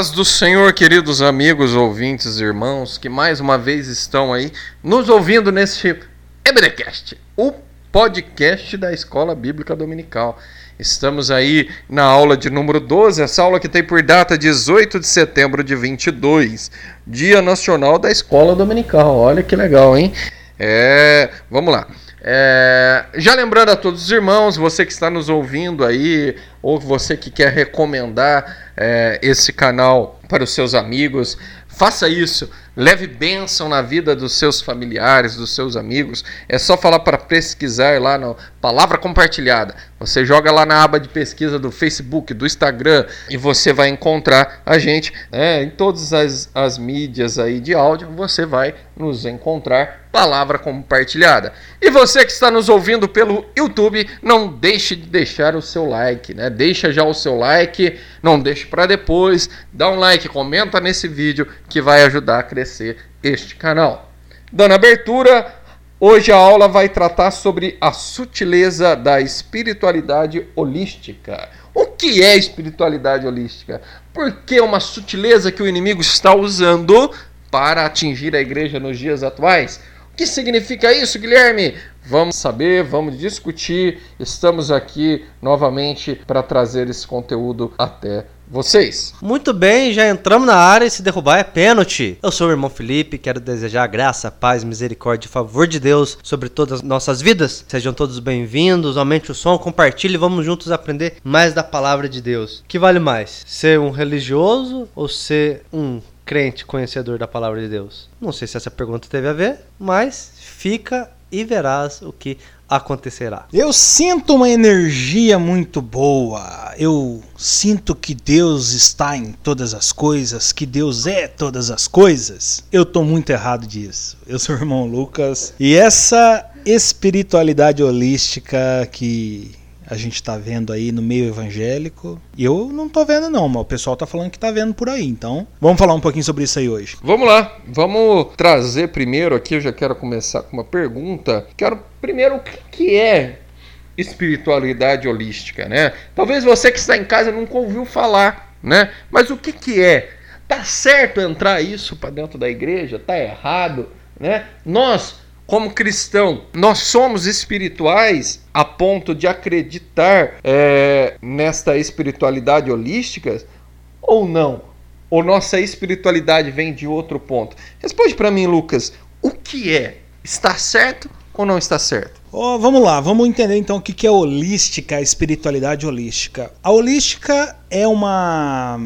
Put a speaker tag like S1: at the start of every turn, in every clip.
S1: paz do Senhor, queridos amigos, ouvintes, irmãos, que mais uma vez estão aí nos ouvindo neste Ebrecast, o podcast da Escola Bíblica Dominical. Estamos aí na aula de número 12, essa aula que tem por data 18 de setembro de 22, Dia Nacional da Escola Dominical. Olha que legal, hein? É, vamos lá. É, já lembrando a todos os irmãos, você que está nos ouvindo aí, ou você que quer recomendar é, esse canal para os seus amigos, faça isso. Leve bênção na vida dos seus familiares, dos seus amigos. É só falar para pesquisar lá na Palavra Compartilhada. Você joga lá na aba de pesquisa do Facebook, do Instagram e você vai encontrar a gente né, em todas as, as mídias aí de áudio. Você vai nos encontrar Palavra Compartilhada. E você que está nos ouvindo pelo YouTube, não deixe de deixar o seu like, né? Deixa já o seu like, não deixe para depois. Dá um like, comenta nesse vídeo que vai ajudar a crescer este canal. Dando abertura, hoje a aula vai tratar sobre a sutileza da espiritualidade holística. O que é espiritualidade holística? Porque é uma sutileza que o inimigo está usando para atingir a igreja nos dias atuais. O que significa isso, Guilherme? Vamos saber, vamos discutir. Estamos aqui novamente para trazer esse conteúdo até vocês.
S2: Muito bem, já entramos na área e se derrubar é pênalti. Eu sou o irmão Felipe, quero desejar graça, paz, misericórdia e favor de Deus sobre todas as nossas vidas. Sejam todos bem-vindos, aumente o som, compartilhe vamos juntos aprender mais da palavra de Deus. que vale mais? Ser um religioso ou ser um crente conhecedor da palavra de Deus? Não sei se essa pergunta teve a ver, mas fica e verás o que acontecerá.
S3: Eu sinto uma energia muito boa. Eu sinto que Deus está em todas as coisas, que Deus é todas as coisas. Eu tô muito errado disso. Eu sou o irmão Lucas e essa espiritualidade holística que a gente está vendo aí no meio evangélico. E eu não tô vendo não, mas o pessoal tá falando que tá vendo por aí. Então, vamos falar um pouquinho sobre isso aí hoje.
S1: Vamos lá. Vamos trazer primeiro aqui, eu já quero começar com uma pergunta. Quero primeiro o que é espiritualidade holística, né? Talvez você que está em casa nunca ouviu falar, né? Mas o que que é? Tá certo entrar isso para dentro da igreja? Tá errado, né? Nós como cristão, nós somos espirituais a ponto de acreditar é, nesta espiritualidade holística ou não? Ou nossa espiritualidade vem de outro ponto? Responde para mim, Lucas. O que é? Está certo ou não está certo?
S3: Oh, vamos lá, vamos entender então o que é holística, a espiritualidade holística. A holística é uma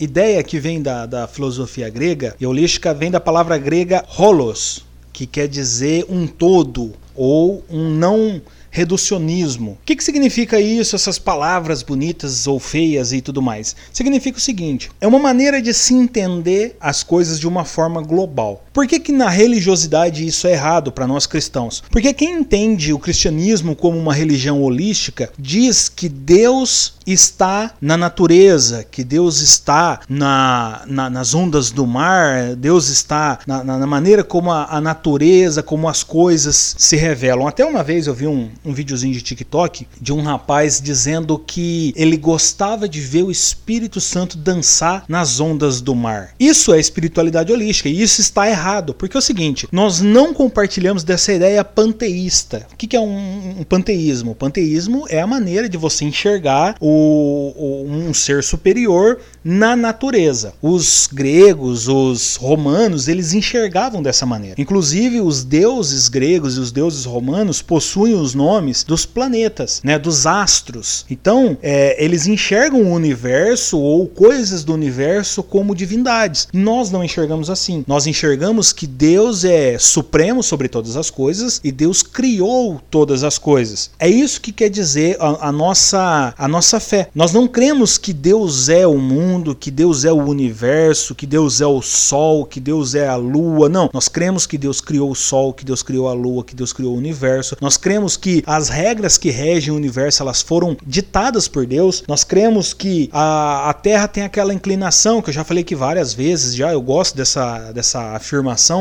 S3: ideia que vem da, da filosofia grega, e holística vem da palavra grega holos, que quer dizer um todo ou um não reducionismo. O que, que significa isso, essas palavras bonitas ou feias e tudo mais? Significa o seguinte: é uma maneira de se entender as coisas de uma forma global. Por que, que na religiosidade isso é errado para nós cristãos? Porque quem entende o cristianismo como uma religião holística diz que Deus está na natureza, que Deus está na, na nas ondas do mar, Deus está na, na maneira como a, a, natureza, como as coisas se revelam. Até uma vez eu vi um, um videozinho de TikTok de um rapaz dizendo que ele gostava de ver o Espírito Santo dançar nas ondas do mar. Isso é espiritualidade holística e isso está errado, porque é o seguinte: nós não compartilhamos dessa ideia panteísta. O que é um, um panteísmo? O panteísmo é a maneira de você enxergar o, o, um ser superior na natureza. Os gregos, os romanos, eles enxergavam dessa maneira. Inclusive, os deuses gregos e os deuses romanos possuem os nomes nomes dos planetas, né, dos astros. Então, é, eles enxergam o universo ou coisas do universo como divindades. Nós não enxergamos assim. Nós enxergamos que Deus é supremo sobre todas as coisas e Deus criou todas as coisas. É isso que quer dizer a, a nossa a nossa fé. Nós não cremos que Deus é o mundo, que Deus é o universo, que Deus é o sol, que Deus é a lua. Não, nós cremos que Deus criou o sol, que Deus criou a lua, que Deus criou o universo. Nós cremos que as regras que regem o universo elas foram ditadas por Deus. Nós cremos que a, a Terra tem aquela inclinação que eu já falei que várias vezes já eu gosto dessa, dessa afirmação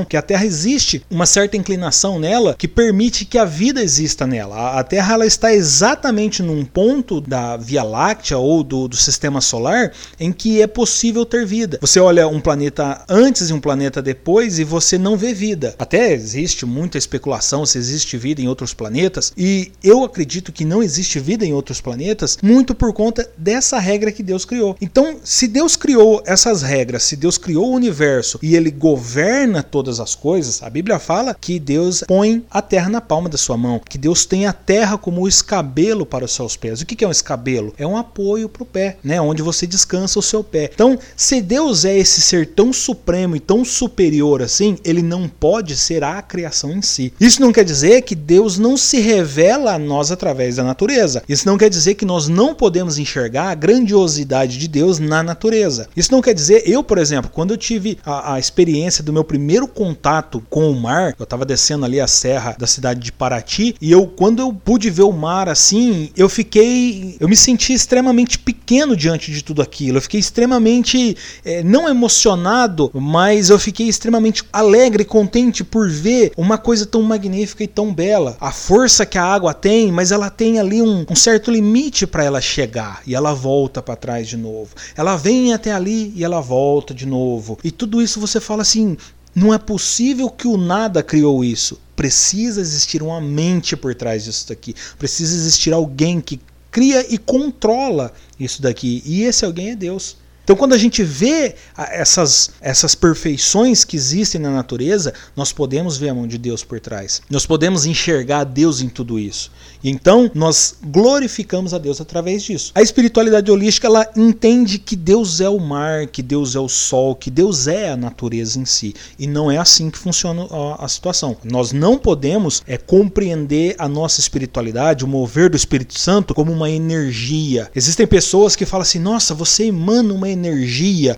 S3: que a Terra existe uma certa inclinação nela que permite que a vida exista nela. A Terra ela está exatamente num ponto da Via Láctea ou do, do sistema solar em que é possível ter vida. Você olha um planeta antes e um planeta depois e você não vê vida. Até existe muita especulação se existe vida em outros planetas e eu acredito que não existe vida em outros planetas muito por conta dessa regra que Deus criou. Então, se Deus criou essas regras, se Deus criou o universo e ele governa todas as coisas, a Bíblia fala que Deus põe a terra na palma da sua mão, que Deus tem a terra como o escabelo para os seus pés. O que é um escabelo? É um apoio para o pé, né? onde você descansa o seu pé. Então, se Deus é esse ser tão supremo e tão superior assim, ele não pode ser a criação em si. Isso não quer dizer que Deus não se revela a nós através da natureza. Isso não quer dizer que nós não podemos enxergar a grandiosidade de Deus na natureza. Isso não quer dizer, eu, por exemplo, quando eu tive a, a experiência do meu primeiro contato com o mar, eu estava descendo ali a serra da cidade de Paraty e eu, quando eu pude ver o mar assim, eu fiquei, eu me senti extremamente pequeno diante de tudo aquilo. Eu fiquei extremamente, é, não emocionado, mas eu fiquei extremamente alegre e contente por ver uma coisa tão magnífica e tão bela. A força que a água tem, mas ela tem ali um, um certo limite para ela chegar e ela volta para trás de novo. Ela vem até ali e ela volta de novo. E tudo isso você fala assim: não é possível que o nada criou isso. Precisa existir uma mente por trás disso daqui. Precisa existir alguém que cria e controla isso daqui. E esse alguém é Deus. Então, quando a gente vê essas, essas perfeições que existem na natureza, nós podemos ver a mão de Deus por trás. Nós podemos enxergar Deus em tudo isso. E então, nós glorificamos a Deus através disso. A espiritualidade holística, ela entende que Deus é o mar, que Deus é o sol, que Deus é a natureza em si. E não é assim que funciona a, a situação. Nós não podemos é, compreender a nossa espiritualidade, o mover do Espírito Santo, como uma energia. Existem pessoas que falam assim: nossa, você emana uma energia.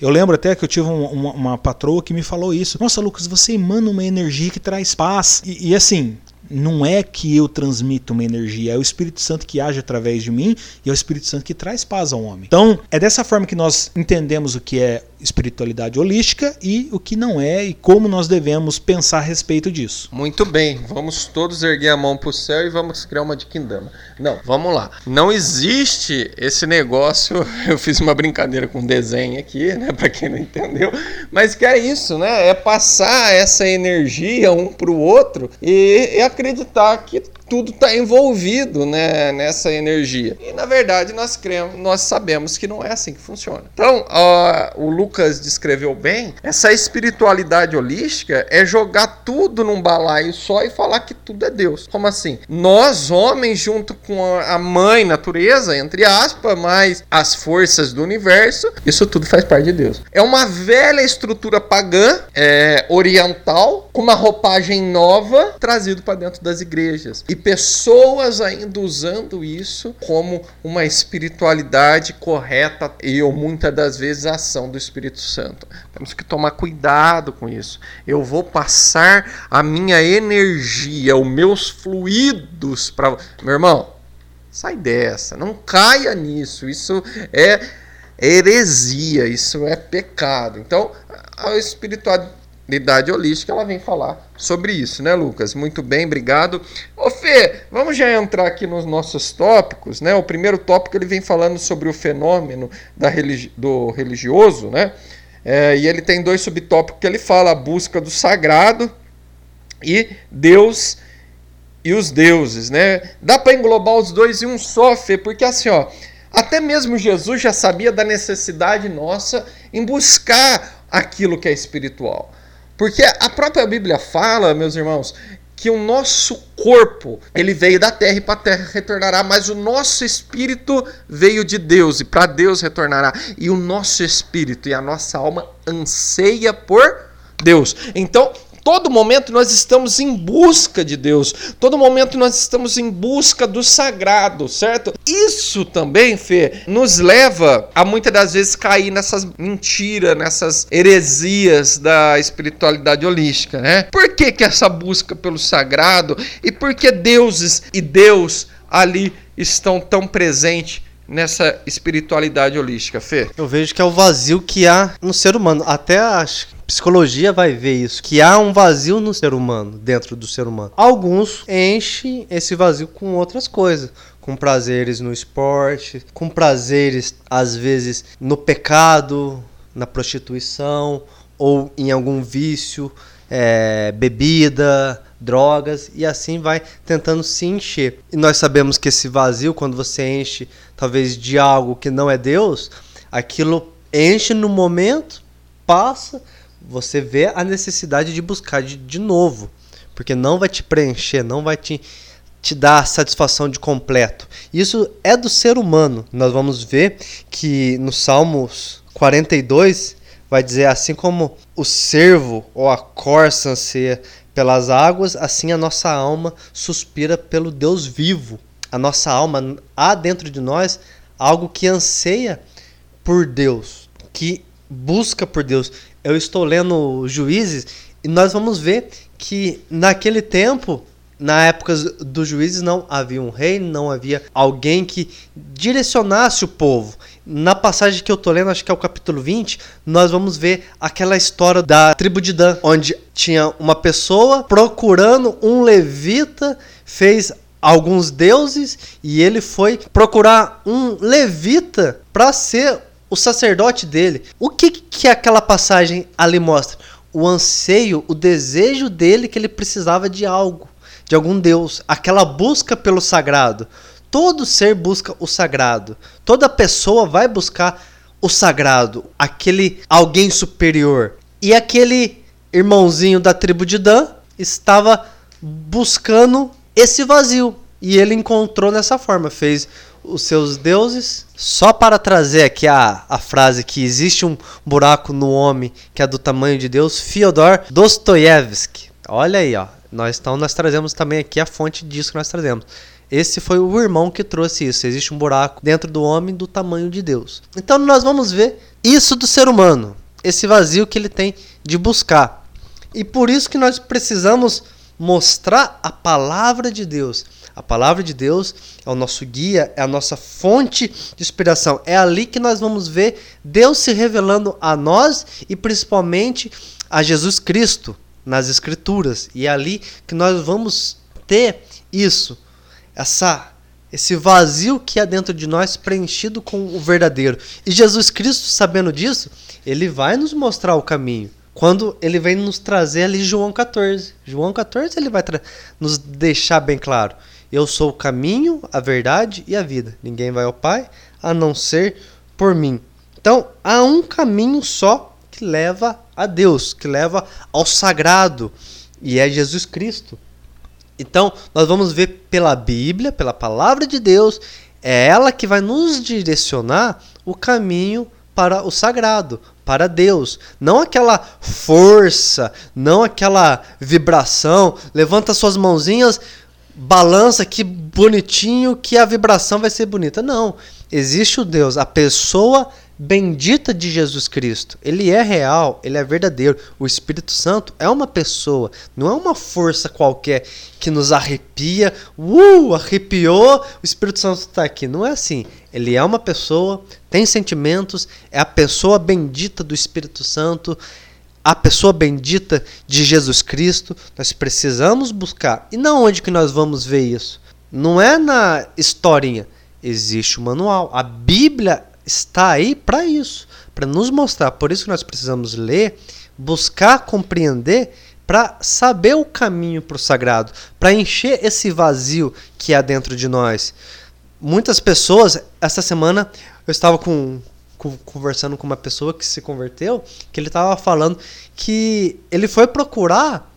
S3: Eu lembro até que eu tive uma, uma, uma patroa que me falou isso. Nossa, Lucas, você emana uma energia que traz paz. E, e assim, não é que eu transmito uma energia, é o Espírito Santo que age através de mim e é o Espírito Santo que traz paz ao homem. Então, é dessa forma que nós entendemos o que é espiritualidade holística e o que não é e como nós devemos pensar a respeito disso.
S1: Muito bem, vamos todos erguer a mão para o céu e vamos criar uma de Kindama. Não, vamos lá. Não existe esse negócio. Eu fiz uma brincadeira com desenho aqui, né, para quem não entendeu, mas que é isso, né? É passar essa energia um para o outro e, e acreditar que tudo está envolvido né, nessa energia. E na verdade nós cremos, nós sabemos que não é assim que funciona. Então, o Lucas descreveu bem, essa espiritualidade holística é jogar tudo num balaio só e falar que tudo é Deus. Como assim? Nós, homens, junto com a mãe natureza, entre aspas, mais as forças do universo, isso tudo faz parte de Deus. É uma velha estrutura pagã, é, oriental, com uma roupagem nova, trazido para dentro das igrejas. E pessoas ainda usando isso como uma espiritualidade correta e ou muitas das vezes a ação do Espírito Santo. Temos que tomar cuidado com isso. Eu vou passar a minha energia, os meus fluidos para meu irmão. Sai dessa, não caia nisso. Isso é heresia, isso é pecado. Então, a espiritualidade idade holística, ela vem falar sobre isso, né, Lucas? Muito bem, obrigado. Ô Fê, vamos já entrar aqui nos nossos tópicos, né? O primeiro tópico ele vem falando sobre o fenômeno da religi do religioso, né? É, e ele tem dois subtópicos que ele fala: a busca do sagrado e Deus e os deuses, né? Dá para englobar os dois em um só, Fê, porque assim, ó, até mesmo Jesus já sabia da necessidade nossa em buscar aquilo que é espiritual. Porque a própria Bíblia fala, meus irmãos, que o nosso corpo, ele veio da terra e para a terra retornará, mas o nosso espírito veio de Deus e para Deus retornará. E o nosso espírito e a nossa alma anseia por Deus. Então, todo momento nós estamos em busca de Deus, todo momento nós estamos em busca do sagrado, certo? Isso também, Fê, nos leva a muitas das vezes cair nessas mentiras, nessas heresias da espiritualidade holística, né? Por que, que essa busca pelo sagrado e por que deuses e Deus ali estão tão presentes nessa espiritualidade holística, Fê?
S2: Eu vejo que é o vazio que há no ser humano. Até a psicologia vai ver isso, que há um vazio no ser humano, dentro do ser humano. Alguns enchem esse vazio com outras coisas, com prazeres no esporte, com prazeres às vezes no pecado, na prostituição ou em algum vício, é, bebida, drogas e assim vai tentando se encher. E nós sabemos que esse vazio, quando você enche talvez de algo que não é Deus, aquilo enche no momento, passa, você vê a necessidade de buscar de, de novo, porque não vai te preencher, não vai te te dar satisfação de completo. Isso é do ser humano. Nós vamos ver que no Salmos 42 vai dizer assim como o cervo ou a corça anseia pelas águas, assim a nossa alma suspira pelo Deus vivo. A nossa alma há dentro de nós algo que anseia por Deus, que busca por Deus. Eu estou lendo Juízes e nós vamos ver que naquele tempo na época dos juízes não havia um rei, não havia alguém que direcionasse o povo. Na passagem que eu tô lendo, acho que é o capítulo 20, nós vamos ver aquela história da tribo de Dan, onde tinha uma pessoa procurando um levita, fez alguns deuses e ele foi procurar um levita para ser o sacerdote dele. O que que aquela passagem ali mostra? O anseio, o desejo dele que ele precisava de algo de algum deus, aquela busca pelo sagrado. Todo ser busca o sagrado. Toda pessoa vai buscar o sagrado, aquele alguém superior. E aquele irmãozinho da tribo de Dan estava buscando esse vazio. E ele encontrou nessa forma, fez os seus deuses. Só para trazer aqui a, a frase que existe um buraco no homem que é do tamanho de Deus, Fyodor Dostoiévski. Olha aí, ó. Nós, então nós trazemos também aqui a fonte disso que nós trazemos. Esse foi o irmão que trouxe isso. Existe um buraco dentro do homem do tamanho de Deus. Então nós vamos ver isso do ser humano, esse vazio que ele tem de buscar. E por isso que nós precisamos mostrar a palavra de Deus. A palavra de Deus é o nosso guia, é a nossa fonte de inspiração. É ali que nós vamos ver Deus se revelando a nós e principalmente a Jesus Cristo nas escrituras. E é ali que nós vamos ter isso, essa esse vazio que há dentro de nós preenchido com o verdadeiro. E Jesus Cristo, sabendo disso, ele vai nos mostrar o caminho. Quando ele vem nos trazer ali João 14. João 14 ele vai nos deixar bem claro. Eu sou o caminho, a verdade e a vida. Ninguém vai ao Pai a não ser por mim. Então, há um caminho só que leva a Deus, que leva ao sagrado, e é Jesus Cristo. Então, nós vamos ver pela Bíblia, pela palavra de Deus, é ela que vai nos direcionar o caminho para o sagrado, para Deus. Não aquela força, não aquela vibração. Levanta suas mãozinhas, balança que bonitinho que a vibração vai ser bonita. Não. Existe o Deus, a pessoa bendita de Jesus Cristo. Ele é real, ele é verdadeiro. O Espírito Santo é uma pessoa, não é uma força qualquer que nos arrepia. Uh, arrepiou, o Espírito Santo está aqui. Não é assim. Ele é uma pessoa, tem sentimentos, é a pessoa bendita do Espírito Santo. A pessoa bendita de Jesus Cristo, nós precisamos buscar. E na onde que nós vamos ver isso? Não é na historinha. Existe o manual. A Bíblia está aí para isso, para nos mostrar. Por isso que nós precisamos ler, buscar compreender para saber o caminho para o sagrado, para encher esse vazio que há dentro de nós. Muitas pessoas, essa semana eu estava com, com, conversando com uma pessoa que se converteu, que ele estava falando que ele foi procurar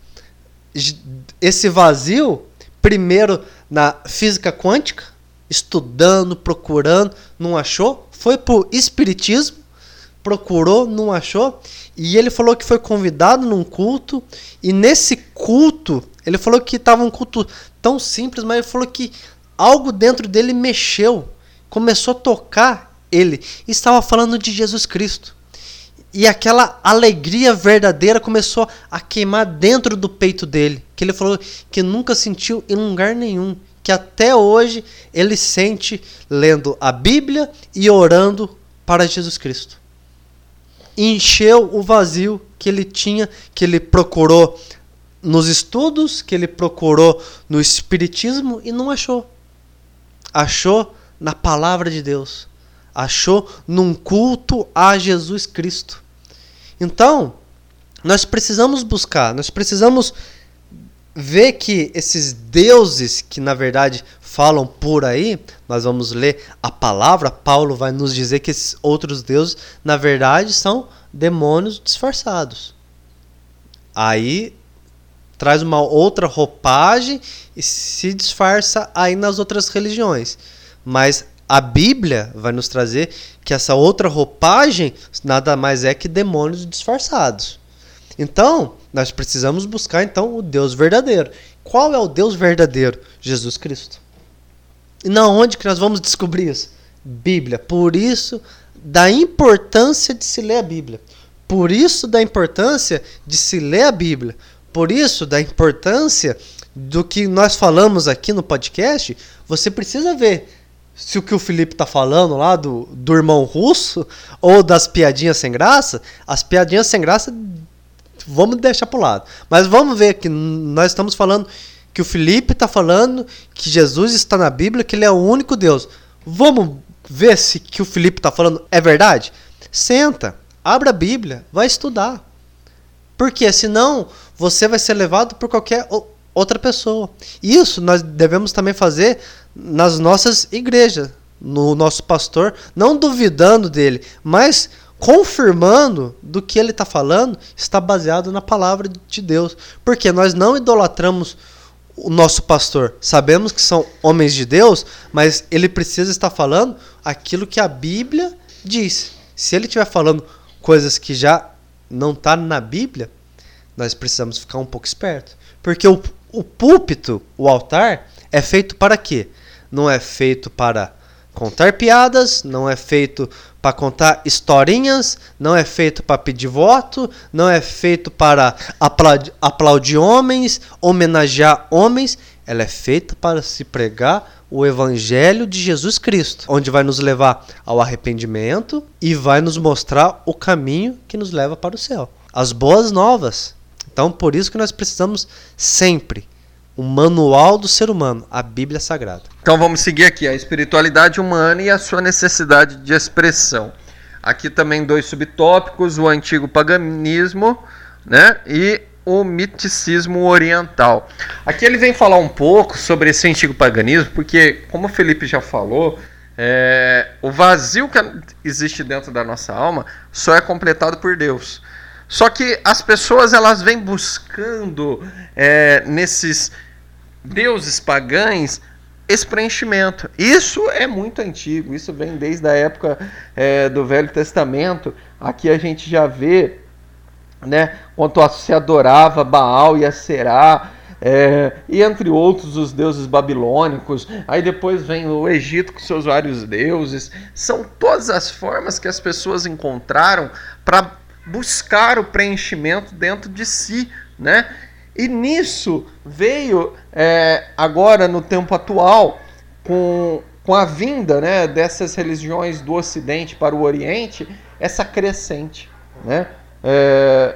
S2: esse vazio primeiro na física quântica, estudando, procurando, não achou, foi pro espiritismo, procurou, não achou, e ele falou que foi convidado num culto, e nesse culto, ele falou que estava um culto tão simples, mas ele falou que algo dentro dele mexeu, começou a tocar ele, estava falando de Jesus Cristo. E aquela alegria verdadeira começou a queimar dentro do peito dele, que ele falou que nunca sentiu em lugar nenhum que até hoje ele sente lendo a Bíblia e orando para Jesus Cristo. Encheu o vazio que ele tinha, que ele procurou nos estudos, que ele procurou no Espiritismo e não achou. Achou na palavra de Deus. Achou num culto a Jesus Cristo. Então, nós precisamos buscar, nós precisamos ver que esses deuses que na verdade falam por aí, nós vamos ler a palavra, Paulo vai nos dizer que esses outros deuses na verdade são demônios disfarçados. Aí traz uma outra roupagem e se disfarça aí nas outras religiões. Mas a Bíblia vai nos trazer que essa outra roupagem nada mais é que demônios disfarçados. Então, nós precisamos buscar então o Deus verdadeiro. Qual é o Deus verdadeiro? Jesus Cristo. E na onde que nós vamos descobrir isso? Bíblia. Por isso da importância de se ler a Bíblia. Por isso da importância de se ler a Bíblia. Por isso, da importância do que nós falamos aqui no podcast, você precisa ver se o que o Felipe está falando lá do, do irmão russo ou das piadinhas sem graça, as piadinhas sem graça vamos deixar para o lado. Mas vamos ver que nós estamos falando que o Felipe está falando que Jesus está na Bíblia, que ele é o único Deus. Vamos ver se que o Felipe está falando é verdade? Senta, abra a Bíblia, vai estudar. Porque senão você vai ser levado por qualquer outra pessoa. Isso nós devemos também fazer nas nossas igrejas, no nosso pastor, não duvidando dele, mas confirmando do que ele está falando está baseado na palavra de Deus. Porque nós não idolatramos o nosso pastor. Sabemos que são homens de Deus, mas ele precisa estar falando aquilo que a Bíblia diz. Se ele estiver falando coisas que já não está na Bíblia, nós precisamos ficar um pouco esperto. Porque o, o púlpito, o altar, é feito para quê? Não é feito para contar piadas, não é feito para contar historinhas, não é feito para pedir voto, não é feito para aplaudir, aplaudir homens, homenagear homens. Ela é feita para se pregar o Evangelho de Jesus Cristo, onde vai nos levar ao arrependimento e vai nos mostrar o caminho que nos leva para o céu. As boas novas. Então, por isso que nós precisamos sempre o manual do ser humano, a Bíblia Sagrada.
S1: Então vamos seguir aqui a espiritualidade humana e a sua necessidade de expressão. Aqui também dois subtópicos: o antigo paganismo, né, e o miticismo oriental. Aqui ele vem falar um pouco sobre esse antigo paganismo, porque, como o Felipe já falou, é, o vazio que existe dentro da nossa alma só é completado por Deus. Só que as pessoas elas vêm buscando é, nesses deuses pagães esse preenchimento. Isso é muito antigo, isso vem desde a época é, do Velho Testamento. Aqui a gente já vê né? Quanto se adorava Baal e Aserá, é, e entre outros os deuses babilônicos. Aí depois vem o Egito com seus vários deuses. São todas as formas que as pessoas encontraram para buscar o preenchimento dentro de si, né? E nisso veio é, agora no tempo atual com, com a vinda né, dessas religiões do Ocidente para o Oriente essa crescente, né? é,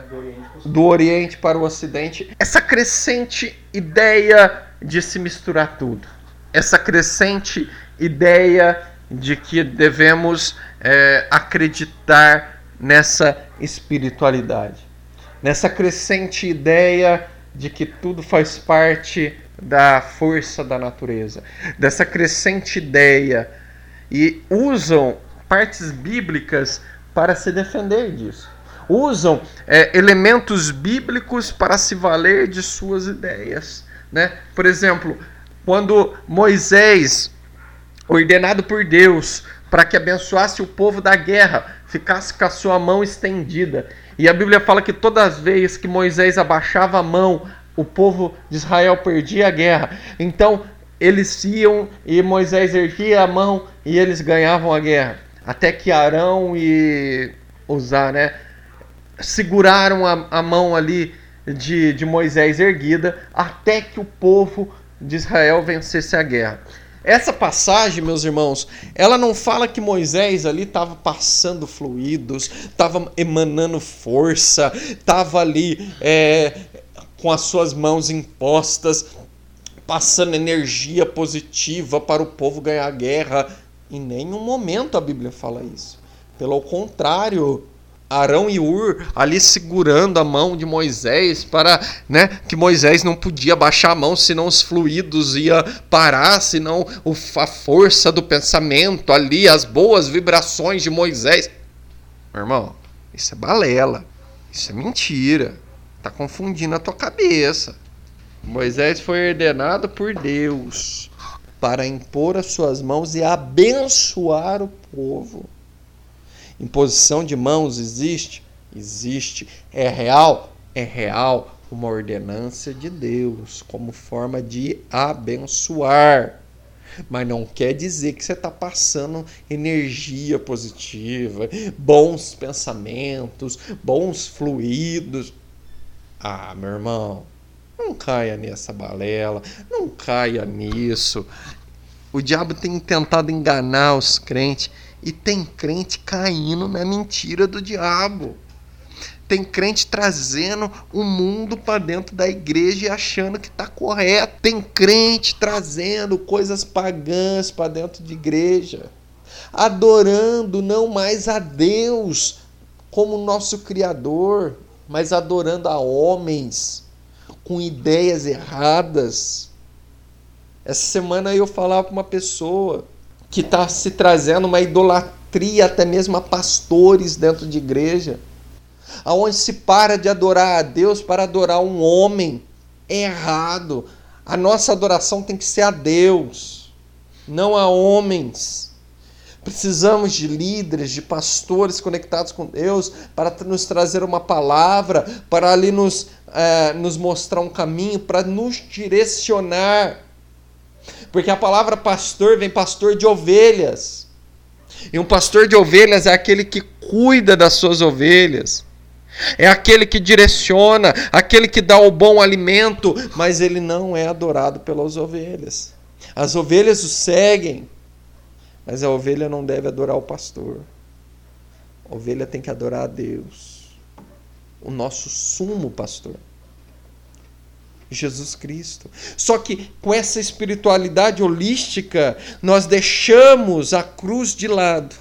S1: do Oriente para o Ocidente, essa crescente ideia de se misturar tudo, essa crescente ideia de que devemos é, acreditar nessa espiritualidade, nessa crescente ideia de que tudo faz parte da força da natureza, dessa crescente ideia e usam partes bíblicas para se defender disso usam é, elementos bíblicos para se valer de suas ideias. Né? Por exemplo, quando Moisés, ordenado por Deus para que abençoasse o povo da guerra, ficasse com a sua mão estendida. E a Bíblia fala que todas as vezes que Moisés abaixava a mão, o povo de Israel perdia a guerra. Então eles iam e Moisés erguia a mão e eles ganhavam a guerra. Até que Arão e usar, né, seguraram a, a mão ali de, de Moisés erguida, até que o povo de Israel vencesse a guerra. Essa passagem, meus irmãos, ela não fala que Moisés ali estava passando fluidos, estava emanando força, estava ali é, com as suas mãos impostas, passando energia positiva para o povo ganhar a guerra. Em nenhum momento a Bíblia fala isso. Pelo contrário, Arão e Ur ali segurando a mão de Moisés para, né, que Moisés não podia baixar a mão senão os fluidos ia parar, senão a força do pensamento ali, as boas vibrações de Moisés. Meu irmão, isso é balela. Isso é mentira. Tá confundindo a tua cabeça. Moisés foi ordenado por Deus para impor as suas mãos e abençoar o povo. Imposição de mãos existe? Existe. É real? É real. Uma ordenança de Deus como forma de abençoar. Mas não quer dizer que você está passando energia positiva, bons pensamentos, bons fluidos. Ah, meu irmão, não caia nessa balela, não caia nisso. O diabo tem tentado enganar os crentes e tem crente caindo na mentira do diabo. Tem crente trazendo o mundo para dentro da igreja e achando que está correto. Tem crente trazendo coisas pagãs para dentro de igreja. Adorando não mais a Deus como nosso Criador, mas adorando a homens com ideias erradas. Essa semana eu falava para uma pessoa que está se trazendo uma idolatria até mesmo a pastores dentro de igreja, aonde se para de adorar a Deus para adorar um homem. É errado. A nossa adoração tem que ser a Deus, não a homens. Precisamos de líderes, de pastores conectados com Deus para nos trazer uma palavra, para ali nos, é, nos mostrar um caminho, para nos direcionar. Porque a palavra pastor vem pastor de ovelhas. E um pastor de ovelhas é aquele que cuida das suas ovelhas. É aquele que direciona, aquele que dá o bom alimento, mas ele não é adorado pelas ovelhas. As ovelhas o seguem, mas a ovelha não deve adorar o pastor. A ovelha tem que adorar a Deus, o nosso sumo pastor. Jesus Cristo. Só que com essa espiritualidade holística, nós deixamos a cruz de lado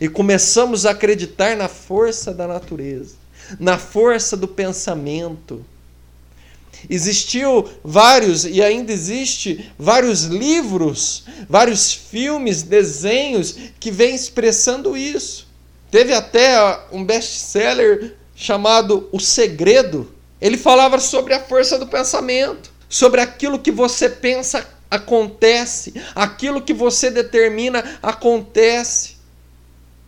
S1: e começamos a acreditar na força da natureza, na força do pensamento. Existiu vários e ainda existe vários livros, vários filmes, desenhos que vêm expressando isso. Teve até um best-seller chamado O Segredo, ele falava sobre a força do pensamento, sobre aquilo que você pensa acontece, aquilo que você determina acontece.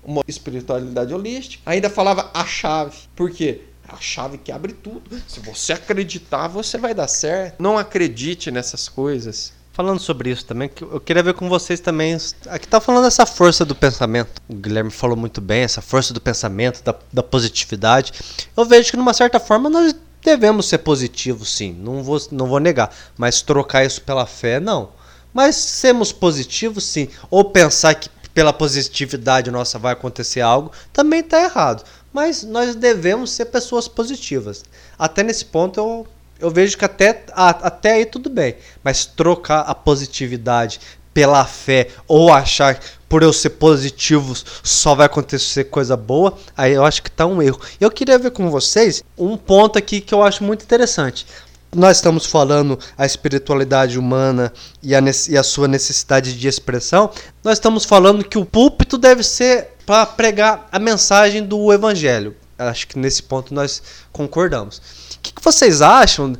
S1: Uma espiritualidade holística. Ainda falava a chave. Por quê? A chave que abre tudo. Se você acreditar, você vai dar certo. Não acredite nessas coisas.
S2: Falando sobre isso também, eu queria ver com vocês também. Aqui tá falando dessa força do pensamento. O Guilherme falou muito bem, essa força do pensamento, da, da positividade. Eu vejo que, numa certa forma, nós Devemos ser positivos, sim, não vou, não vou negar. Mas trocar isso pela fé, não. Mas sermos positivos, sim. Ou pensar que pela positividade nossa vai acontecer algo, também está errado. Mas nós devemos ser pessoas positivas. Até nesse ponto eu, eu vejo que até, até aí tudo bem. Mas trocar a positividade pela fé ou achar por eu ser positivo só vai acontecer coisa boa, aí eu acho que tá um erro. Eu queria ver com vocês um ponto aqui que eu acho muito interessante. Nós estamos falando a espiritualidade humana e a, e a sua necessidade de expressão. Nós estamos falando que o púlpito deve ser para pregar a mensagem do evangelho. Acho que nesse ponto nós concordamos. O que, que vocês acham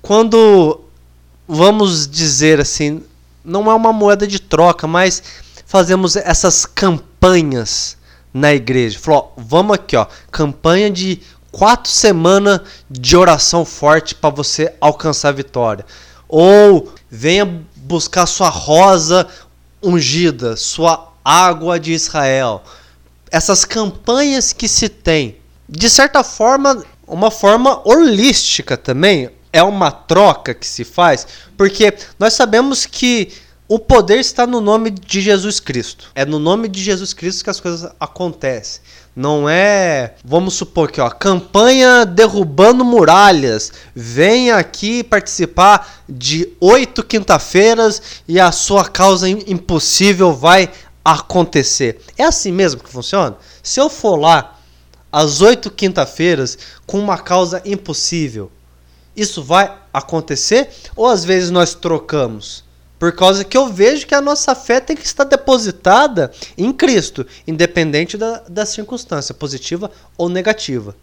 S2: quando vamos dizer assim, não é uma moeda de troca, mas fazemos essas campanhas na igreja. Falou, vamos aqui, ó, campanha de quatro semanas de oração forte para você alcançar a vitória. Ou venha buscar sua rosa ungida, sua água de Israel. Essas campanhas que se tem, de certa forma, uma forma holística também, é uma troca que se faz, porque nós sabemos que o poder está no nome de Jesus Cristo. É no nome de Jesus Cristo que as coisas acontecem. Não é, vamos supor que ó, campanha derrubando muralhas. Venha aqui participar de oito quinta-feiras e a sua causa impossível vai acontecer. É assim mesmo que funciona? Se eu for lá às oito quinta-feiras com uma causa impossível, isso vai acontecer? Ou às vezes nós trocamos? Por causa que eu vejo que a nossa fé tem que estar depositada em Cristo, independente da, da circunstância, positiva ou negativa.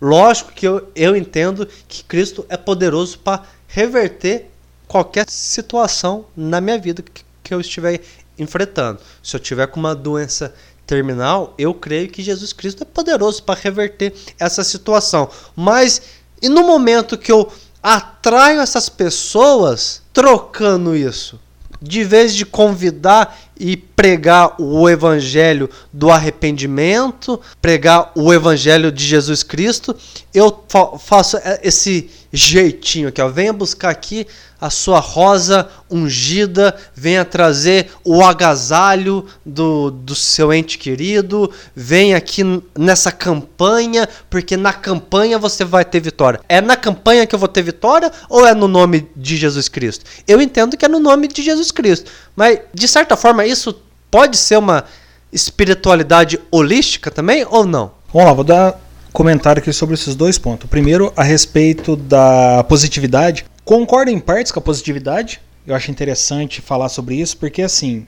S2: Lógico que eu, eu entendo que Cristo é poderoso para reverter qualquer situação na minha vida que, que eu estiver enfrentando. Se eu tiver com uma doença terminal, eu creio que Jesus Cristo é poderoso para reverter essa situação. Mas e no momento que eu atraio essas pessoas trocando isso. De vez de convidar e pregar o evangelho do arrependimento, pregar o evangelho de Jesus Cristo, eu faço esse jeitinho aqui, ó. Venha buscar aqui a sua rosa ungida, venha trazer o agasalho do, do seu ente querido, venha aqui nessa campanha, porque na campanha você vai ter vitória. É na campanha que eu vou ter vitória ou é no nome de Jesus Cristo? Eu entendo que é no nome de Jesus Cristo, mas de certa forma isso pode ser uma espiritualidade holística também ou não?
S3: Vamos lá, vou dar comentário aqui sobre esses dois pontos. Primeiro, a respeito da positividade. Concordo em partes com a positividade. Eu acho interessante falar sobre isso, porque assim,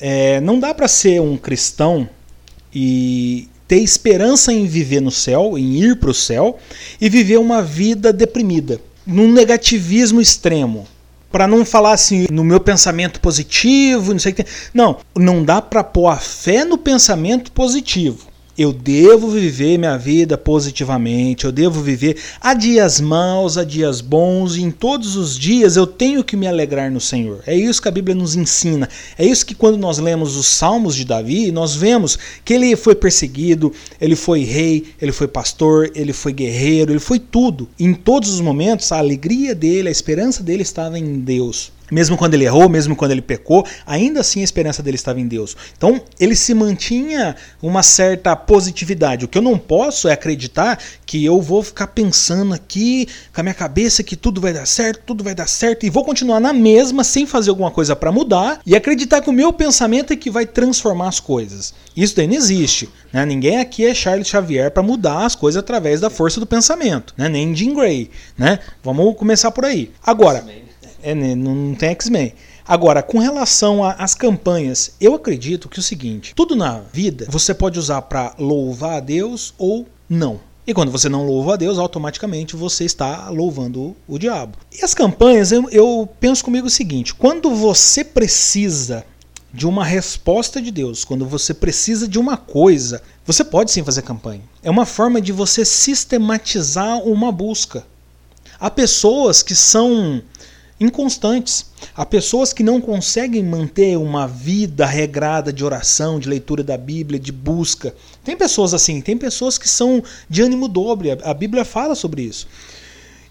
S3: é, não dá para ser um cristão e ter esperança em viver no céu, em ir para o céu, e viver uma vida deprimida, num negativismo extremo. Para não falar assim, no meu pensamento positivo, não sei o que. Não, não dá para pôr a fé no pensamento positivo. Eu devo viver minha vida positivamente, eu devo viver há dias maus, há dias bons, e em todos os dias eu tenho que me alegrar no Senhor. É isso que a Bíblia nos ensina. É isso que quando nós lemos os Salmos de Davi, nós vemos que ele foi perseguido, ele foi rei, ele foi pastor, ele foi guerreiro, ele foi tudo. Em todos os momentos, a alegria dele, a esperança dele estava em Deus. Mesmo quando ele errou, mesmo quando ele pecou, ainda assim a esperança dele estava em Deus. Então ele se mantinha uma certa positividade. O que eu não posso é acreditar que eu vou ficar pensando aqui com a minha cabeça que tudo vai dar certo, tudo vai dar certo e vou continuar na mesma sem fazer alguma coisa para mudar e acreditar que o meu pensamento é que vai transformar as coisas. Isso daí não existe. Né? Ninguém aqui é Charles Xavier para mudar as coisas através da força do pensamento, né? nem Jim Gray. Né? Vamos começar por aí. Agora. É, né, não tem X-Men. Agora, com relação às campanhas, eu acredito que é o seguinte: tudo na vida você pode usar para louvar a Deus ou não. E quando você não louva a Deus, automaticamente você está louvando o, o diabo. E as campanhas, eu, eu penso comigo o seguinte: quando você precisa de uma resposta de Deus, quando você precisa de uma coisa, você pode sim fazer campanha. É uma forma de você sistematizar uma busca. Há pessoas que são inconstantes. Há pessoas que não conseguem manter uma vida regrada de oração, de leitura da Bíblia, de busca. Tem pessoas assim, tem pessoas que são de ânimo dobre. A Bíblia fala sobre isso.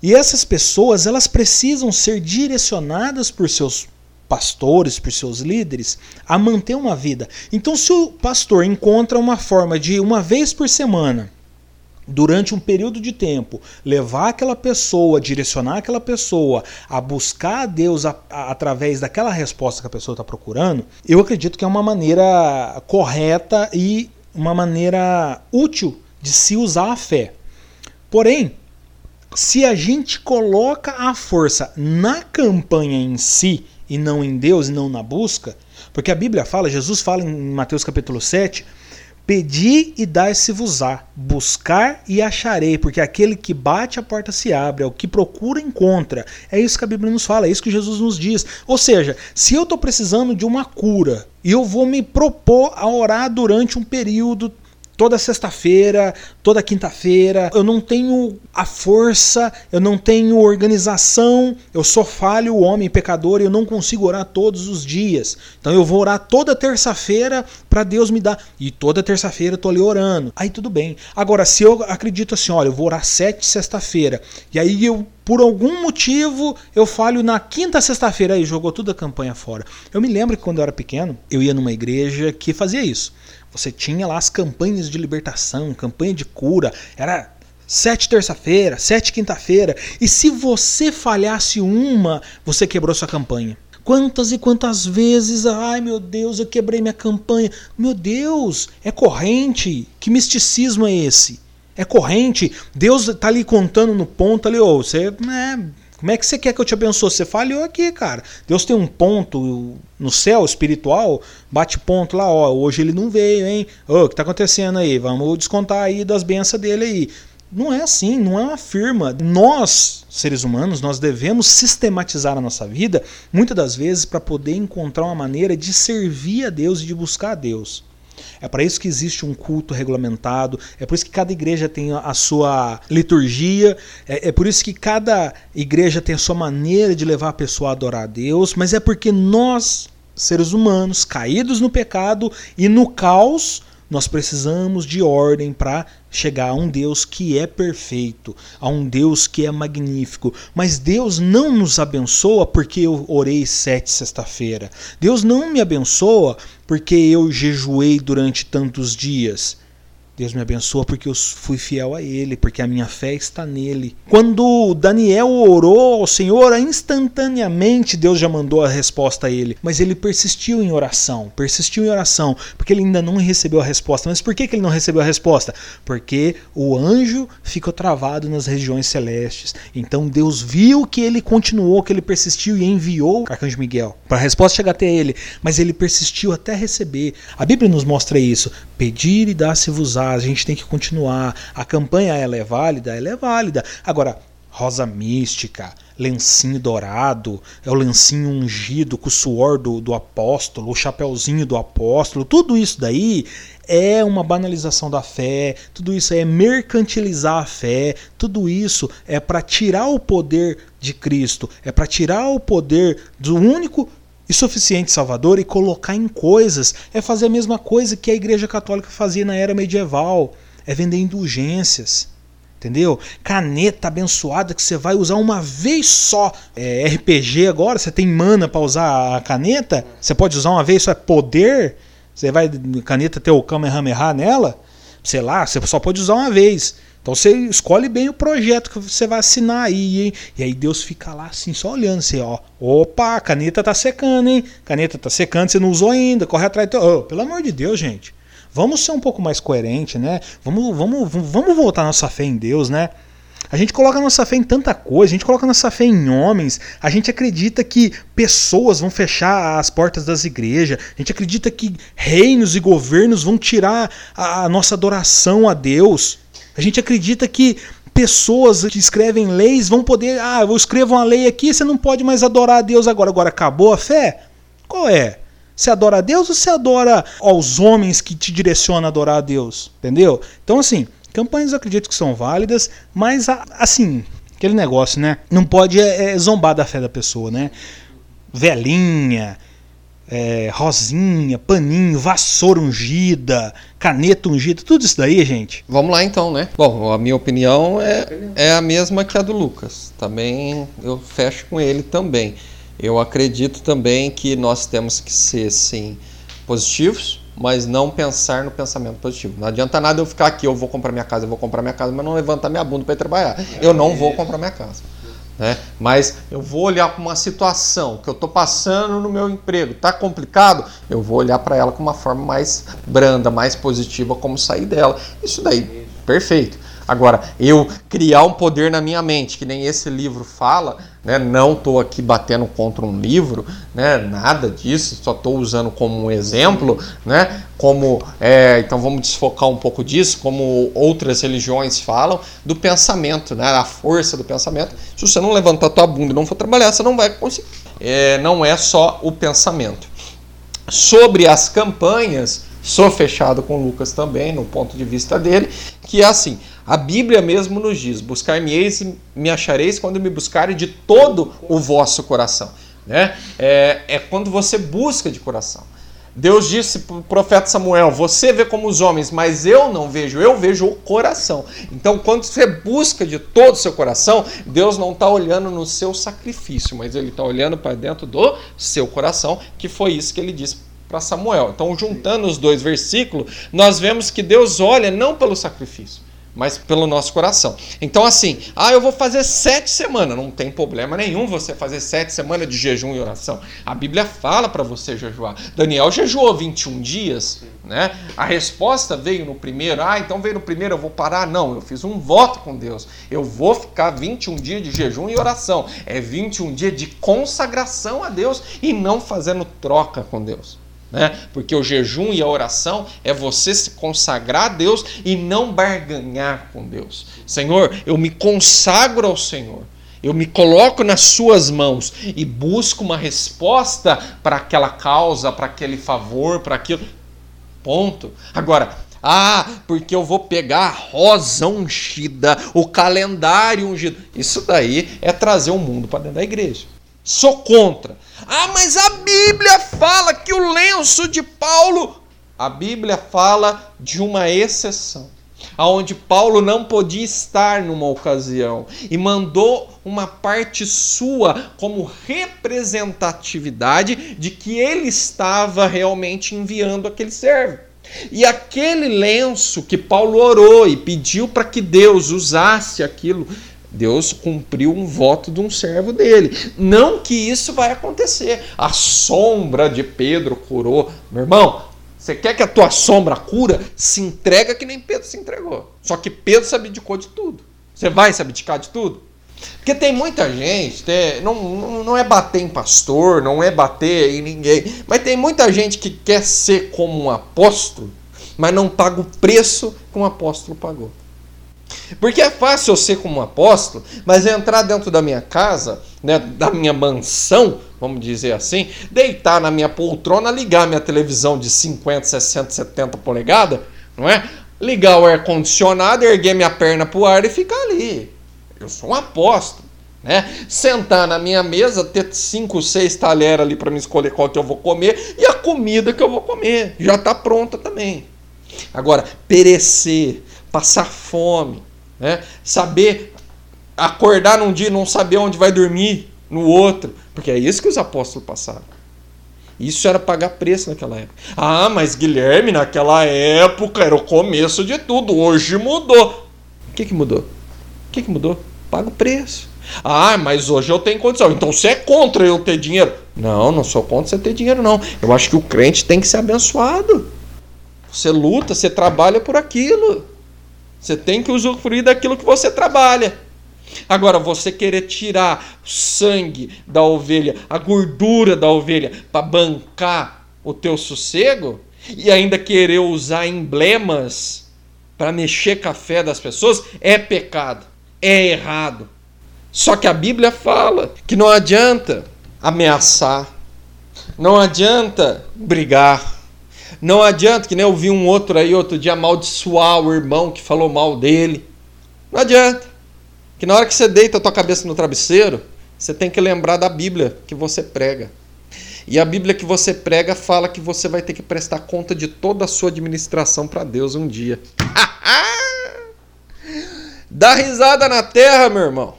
S3: E essas pessoas, elas precisam ser direcionadas por seus pastores, por seus líderes, a manter uma vida. Então, se o pastor encontra uma forma de uma vez por semana durante um período de tempo, levar aquela pessoa, direcionar aquela pessoa a buscar a Deus a, a, através daquela resposta que a pessoa está procurando, eu acredito que é uma maneira correta e uma maneira útil de se usar a fé. Porém, se a gente coloca a força na campanha em si e não em Deus e não na busca, porque a Bíblia fala, Jesus fala em Mateus capítulo 7, Pedi e dar-se-vos-á, buscar e acharei, porque aquele que bate a porta se abre, é o que procura encontra. É isso que a Bíblia nos fala, é isso que Jesus nos diz. Ou seja, se eu estou precisando de uma cura e eu vou me propor a orar durante um período toda sexta-feira, toda quinta-feira. Eu não tenho a força, eu não tenho organização, eu sou falho, homem pecador, eu não consigo orar todos os dias. Então eu vou orar toda terça-feira para Deus me dar. E toda terça-feira eu tô ali orando. Aí tudo bem. Agora, se eu acredito assim, olha, eu vou orar sete sexta-feira, e aí eu por algum motivo eu falho na quinta sexta-feira e jogou toda a campanha fora. Eu me lembro que quando eu era pequeno, eu ia numa igreja que fazia isso. Você tinha lá as campanhas de libertação, campanha de cura, era sete terça-feira, sete quinta-feira, e se você falhasse uma, você quebrou sua campanha. Quantas e quantas vezes, ai meu Deus, eu quebrei minha campanha. Meu Deus, é corrente. Que misticismo é esse? É corrente. Deus está ali contando no ponto ali, ô, você, né, como é que você quer que eu te abençoe? Você falhou aqui, cara. Deus tem um ponto no céu espiritual, bate ponto lá, ó. Hoje ele não veio, hein? Ô, o que tá acontecendo aí? Vamos descontar aí das bênçãos dele aí. Não é assim, não é uma firma. Nós, seres humanos, nós devemos sistematizar a nossa vida, muitas das vezes, para poder encontrar uma maneira de servir a Deus e de buscar a Deus. É para isso que existe um culto regulamentado, é por isso que cada igreja tem a sua liturgia, é, é, por isso que cada igreja tem a sua maneira de levar a pessoa a adorar a Deus, mas é porque nós, seres humanos, caídos no pecado e no caos, nós precisamos de ordem para chegar a um Deus que é perfeito, a um Deus que é magnífico. Mas Deus não nos abençoa porque eu orei sete sexta-feira. Deus não me abençoa porque eu jejuei durante tantos dias. Deus me abençoa porque eu fui fiel a Ele, porque a minha fé está nele. Quando Daniel orou ao Senhor, instantaneamente Deus já mandou a resposta a ele. Mas ele persistiu em oração, persistiu em oração, porque ele ainda não recebeu a resposta. Mas por que, ele não recebeu a resposta? Porque o anjo ficou travado nas regiões celestes. Então Deus viu que ele continuou, que ele persistiu e enviou o arcanjo Miguel para a resposta chegar até ele. Mas ele persistiu até receber. A Bíblia nos mostra isso. Pedir e dar-se-vos-á a gente tem que continuar. A campanha ela é válida, ela é válida. Agora, rosa mística, lencinho dourado, é o lencinho ungido com o suor do, do apóstolo, o chapeuzinho do apóstolo, tudo isso daí é uma banalização da fé, tudo isso é mercantilizar a fé, tudo isso é para tirar o poder de Cristo, é para tirar o poder do único e suficiente Salvador e colocar em coisas é fazer a mesma coisa que a Igreja Católica fazia na era medieval, é vender indulgências. Entendeu? Caneta abençoada que você vai usar uma vez só. É, RPG agora, você tem mana para usar a caneta, você pode usar uma vez, isso é poder. Você vai caneta ter o Kamehameha nela, sei lá, você só pode usar uma vez. Então você escolhe bem o projeto que você vai assinar aí, hein? E aí Deus fica lá assim, só olhando assim, ó. Opa, a caneta tá secando, hein? Caneta tá secando, você não usou ainda, corre atrás. Oh, pelo amor de Deus, gente. Vamos ser um pouco mais coerente, né? Vamos, vamos, vamos voltar nossa fé em Deus, né? A gente coloca nossa fé em tanta coisa, a gente coloca nossa fé em homens, a gente acredita que pessoas vão fechar as portas das igrejas, a gente acredita que reinos e governos vão tirar a nossa adoração a Deus. A gente acredita que pessoas que escrevem leis vão poder. Ah, eu escrevo uma lei aqui, você não pode mais adorar a Deus agora. Agora acabou a fé? Qual é? Você adora a Deus ou você adora aos homens que te direcionam a adorar a Deus? Entendeu? Então, assim, campanhas eu acredito que são válidas, mas, assim, aquele negócio, né? Não pode é, é zombar da fé da pessoa, né? Velhinha, é, rosinha, paninho, vassoura ungida, caneta ungida, tudo isso daí, gente.
S1: Vamos lá então, né? Bom, a minha opinião é, é a mesma que a do Lucas. Também eu fecho com ele também. Eu acredito também que nós temos que ser, sim, positivos, mas não pensar no pensamento positivo. Não adianta nada eu ficar aqui, eu vou comprar minha casa, eu vou comprar minha casa, mas não levantar minha bunda para ir trabalhar. Eu não vou comprar minha casa. Né? Mas eu vou olhar para uma situação que eu estou passando no meu emprego, está complicado, eu vou olhar para ela com uma forma mais branda, mais positiva, como sair dela. Isso daí, perfeito. Agora, eu criar um poder na minha mente, que nem esse livro fala, né? não estou aqui batendo contra um livro, né? nada disso, só estou usando como um exemplo, né? como, é, então vamos desfocar um pouco disso, como outras religiões falam, do pensamento, né? a força do pensamento. Se você não levantar tua bunda e não for trabalhar, você não vai conseguir. É, não é só o pensamento. Sobre as campanhas, Sou fechado com Lucas também, no ponto de vista dele, que é assim: a Bíblia mesmo nos diz: buscar-me-eis e me achareis quando me buscarem de todo o vosso coração. Né? É, é quando você busca de coração. Deus disse para o profeta Samuel: Você vê como os homens, mas eu não vejo, eu vejo o coração. Então, quando você busca de todo o seu coração, Deus não está olhando no seu sacrifício, mas Ele está olhando para dentro do seu coração, que foi isso que ele disse para Samuel. Então, juntando os dois versículos, nós vemos que Deus olha não pelo sacrifício, mas pelo nosso coração. Então, assim, ah, eu vou fazer sete semanas. Não tem problema nenhum você fazer sete semanas de jejum e oração. A Bíblia fala para você jejuar. Daniel jejuou 21 dias, né? A resposta veio no primeiro. Ah, então veio no primeiro, eu vou parar. Não, eu fiz um voto com Deus. Eu vou ficar 21 dias de jejum e oração. É 21 dias de consagração a Deus e não fazendo troca com Deus. Né? Porque o jejum e a oração é você se consagrar a Deus e não barganhar com Deus. Senhor, eu me consagro ao Senhor. Eu me coloco nas suas mãos e busco uma resposta para aquela causa, para aquele favor, para aquilo. Ponto. Agora, ah, porque eu vou pegar a rosa ungida, o calendário ungido. Isso daí é trazer o mundo para dentro da igreja. Sou contra. Ah, mas a Bíblia fala que o lenço de Paulo. A Bíblia fala de uma exceção, aonde Paulo não podia estar numa ocasião e mandou uma parte sua como representatividade de que ele estava realmente enviando aquele servo. E aquele lenço que Paulo orou e pediu para que Deus usasse aquilo Deus cumpriu um voto de um servo dele. Não que isso vai acontecer. A sombra de Pedro curou. Meu irmão, você quer que a tua sombra cura? Se entrega que nem Pedro se entregou. Só que Pedro se abdicou de tudo. Você vai se abdicar de tudo? Porque tem muita gente, tem, não, não é bater em pastor, não é bater em ninguém, mas tem muita gente que quer ser como um apóstolo, mas não paga o preço que um apóstolo pagou. Porque é fácil eu ser como um apóstolo, mas entrar dentro da minha casa, né, da minha mansão, vamos dizer assim, deitar na minha poltrona, ligar minha televisão de 50, 60, 70 polegadas, não é? Ligar o ar-condicionado, erguer minha perna para o ar e ficar ali. Eu sou um apóstolo. Né? Sentar na minha mesa, ter cinco, seis talheres ali para me escolher qual que eu vou comer e a comida que eu vou comer. Já está pronta também. Agora, perecer, passar fome, né? saber acordar num dia e não saber onde vai dormir no outro, porque é isso que os apóstolos passaram. Isso era pagar preço naquela época. Ah, mas Guilherme, naquela época era o começo de tudo, hoje mudou. O que, que mudou? O que, que mudou? Paga o preço. Ah, mas hoje eu tenho condição. Então você é contra eu ter dinheiro? Não, não sou contra você ter dinheiro, não. Eu acho que o crente tem que ser abençoado. Você luta, você trabalha por aquilo. Você tem que usufruir daquilo que você trabalha. Agora, você querer tirar o sangue da ovelha, a gordura da ovelha, para bancar o teu sossego, e ainda querer usar emblemas para mexer com a fé das pessoas, é pecado, é errado. Só que a Bíblia fala que não adianta ameaçar, não adianta brigar, não adianta, que nem eu vi um outro aí outro dia amaldiçoar o irmão que falou mal dele. Não adianta. Que na hora que você deita a tua cabeça no travesseiro, você tem que lembrar da Bíblia que você prega. E a Bíblia que você prega fala que você vai ter que prestar conta de toda a sua administração para Deus um dia. Dá risada na terra, meu irmão.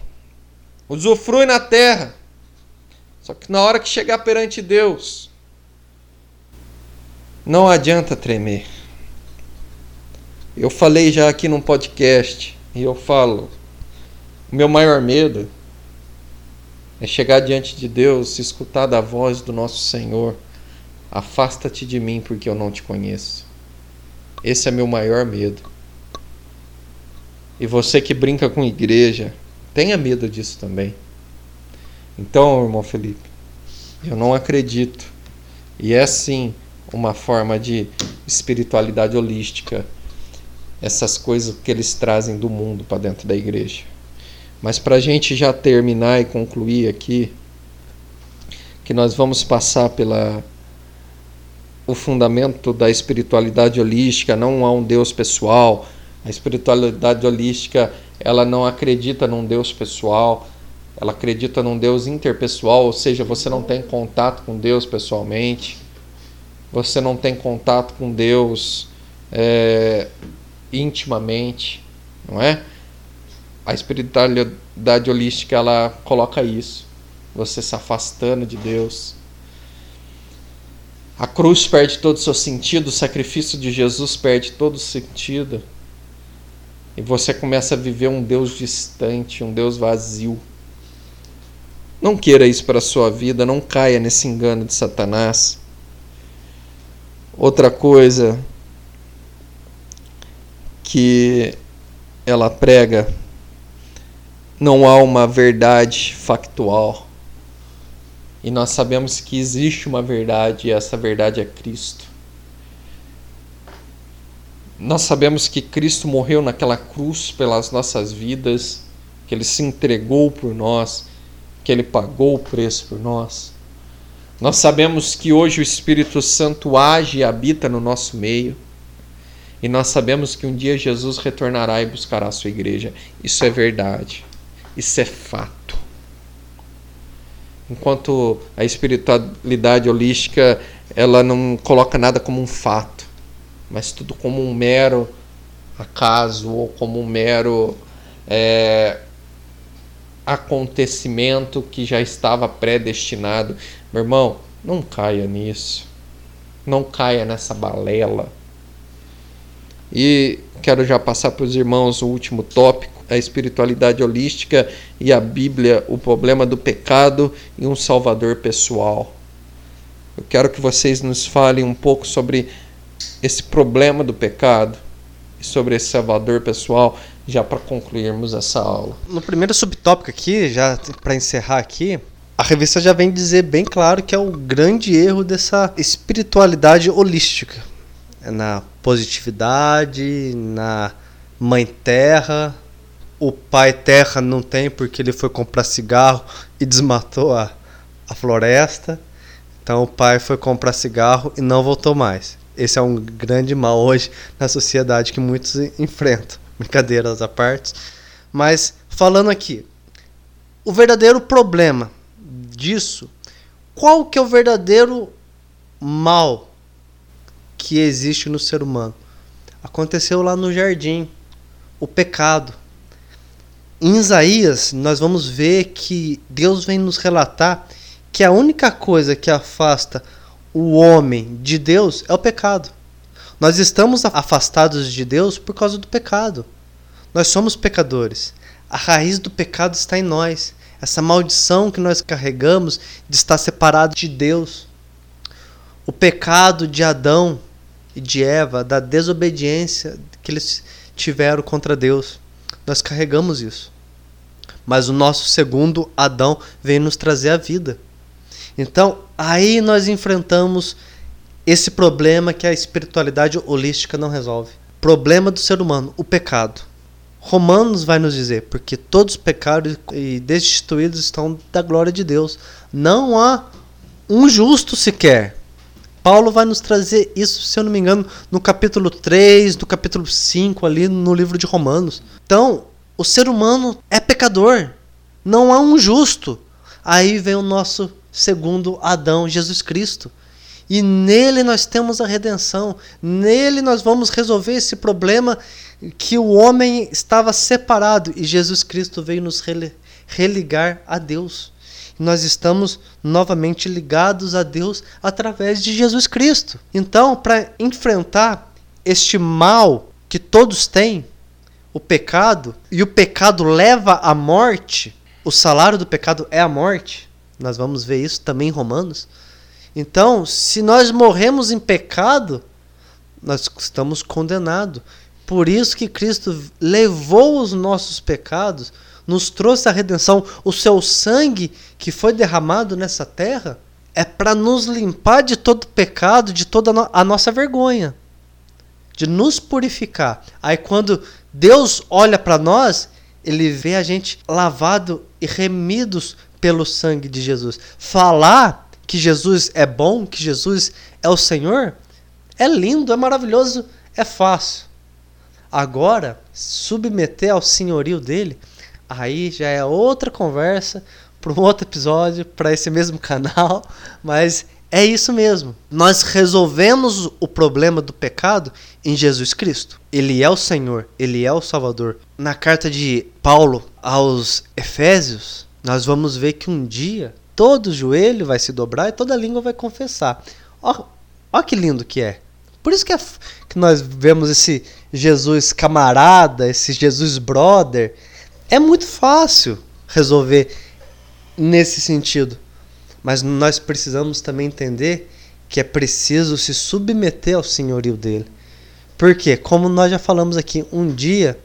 S1: Usufrui na terra. Só que na hora que chegar perante Deus, não adianta tremer. Eu falei já aqui num podcast e eu falo: o meu maior medo é chegar diante de Deus escutar da voz do nosso Senhor: Afasta-te de mim, porque eu não te conheço. Esse é meu maior medo. E você que brinca com igreja, tenha medo disso também. Então, irmão Felipe, eu não acredito. E é assim uma forma de espiritualidade holística, essas coisas que eles trazem do mundo para dentro da igreja. Mas para a gente já terminar e concluir aqui, que nós vamos passar pela o fundamento da espiritualidade holística não há um Deus pessoal. A espiritualidade holística ela não acredita num Deus pessoal, ela acredita num Deus interpessoal, ou seja, você não tem contato com Deus pessoalmente, você não tem contato com Deus é, intimamente, não é? A espiritualidade holística ela coloca isso, você se afastando de Deus. A cruz perde todo o seu sentido, o sacrifício de Jesus perde todo o sentido. E você começa a viver um Deus distante, um Deus vazio. Não queira isso para a sua vida, não caia nesse engano de Satanás. Outra coisa que ela prega, não há uma verdade factual. E nós sabemos que existe uma verdade e essa verdade é Cristo. Nós sabemos que Cristo morreu naquela cruz pelas nossas vidas, que ele se entregou por nós, que ele pagou o preço por nós. Nós sabemos que hoje o Espírito Santo age e habita no nosso meio. E nós sabemos que um dia Jesus retornará e buscará a sua igreja. Isso é verdade. Isso é fato. Enquanto a espiritualidade holística ela não coloca nada como um fato mas tudo como um mero acaso ou como um mero é, acontecimento que já estava predestinado. Meu irmão, não caia nisso. Não caia nessa balela. E quero já passar para os irmãos o último tópico: a espiritualidade holística e a Bíblia, o problema do pecado e um salvador pessoal. Eu quero que vocês nos falem um pouco sobre esse problema do pecado e sobre esse Salvador pessoal, já para concluirmos essa aula.
S2: No primeiro subtópico aqui, já para encerrar aqui, a revista já vem dizer bem claro que é o grande erro dessa espiritualidade holística. É na positividade, na mãe terra, o pai terra não tem porque ele foi comprar cigarro e desmatou a, a floresta. Então o pai foi comprar cigarro e não voltou mais. Esse é um grande mal hoje na sociedade que muitos enfrentam. Brincadeiras à parte. Mas falando aqui, o verdadeiro problema disso, qual que é o verdadeiro mal que existe no ser humano? Aconteceu lá no jardim, o pecado. Em Isaías, nós vamos ver que Deus vem nos relatar que a única coisa que afasta o homem de Deus é o pecado. Nós estamos afastados de Deus por causa do pecado. Nós somos pecadores. A raiz do pecado está em nós. Essa maldição que nós carregamos de estar separado de Deus. O pecado de Adão e de Eva, da desobediência que eles tiveram contra Deus. Nós carregamos isso. Mas o nosso segundo Adão veio nos trazer a vida. Então, aí nós enfrentamos esse problema que a espiritualidade holística não resolve. Problema do ser humano, o pecado. Romanos vai nos dizer, porque todos pecaram e destituídos estão da glória de Deus. Não há um justo sequer. Paulo vai nos trazer isso, se eu não me engano, no capítulo 3, no capítulo 5, ali no livro de Romanos. Então, o ser humano é pecador. Não há um justo. Aí vem o nosso segundo Adão, Jesus Cristo. E nele nós temos a redenção, nele nós vamos resolver esse problema que o homem estava separado e Jesus Cristo veio nos religar a Deus. Nós estamos novamente ligados a Deus através de Jesus Cristo. Então, para enfrentar este mal que todos têm, o pecado, e o pecado leva à morte, o salário do pecado é a morte, nós vamos ver isso também em Romanos. Então, se nós morremos em pecado, nós estamos condenados. Por isso que Cristo levou os nossos pecados, nos trouxe a redenção. O seu sangue que foi derramado nessa terra é para nos limpar de todo pecado, de toda a nossa vergonha, de nos purificar. Aí quando Deus olha para nós, ele vê a gente lavado e remidos pelo sangue de Jesus. Falar que Jesus é bom, que Jesus é o Senhor, é lindo, é maravilhoso, é fácil. Agora, submeter ao senhorio dele, aí já é outra conversa para um outro episódio, para esse mesmo canal, mas é isso mesmo. Nós resolvemos o problema do pecado em Jesus Cristo. Ele é o Senhor, ele é o Salvador. Na carta de Paulo aos Efésios, nós vamos ver que um dia todo joelho vai se dobrar e toda língua vai confessar. Ó, ó que lindo que é. Por isso que, é, que nós vemos esse Jesus camarada, esse Jesus brother. É muito fácil resolver nesse sentido. Mas nós precisamos também entender que é preciso se submeter ao senhorio dele. Porque, como nós já falamos aqui, um dia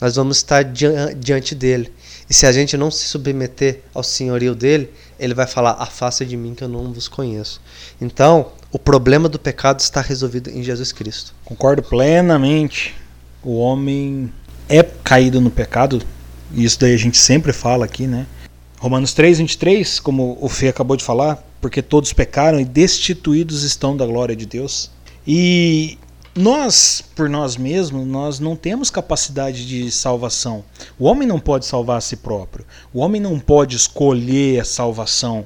S2: nós vamos estar diante dele. E se a gente não se submeter ao senhorio dele, ele vai falar: afasta de mim que eu não vos conheço. Então, o problema do pecado está resolvido em Jesus Cristo.
S3: Concordo plenamente. O homem é caído no pecado, e isso daí a gente sempre fala aqui, né? Romanos 3, 23, como o Fê acabou de falar, porque todos pecaram e destituídos estão da glória de Deus. E nós, por nós mesmos, nós não temos capacidade de salvação. O homem não pode salvar a si próprio. O homem não pode escolher a salvação.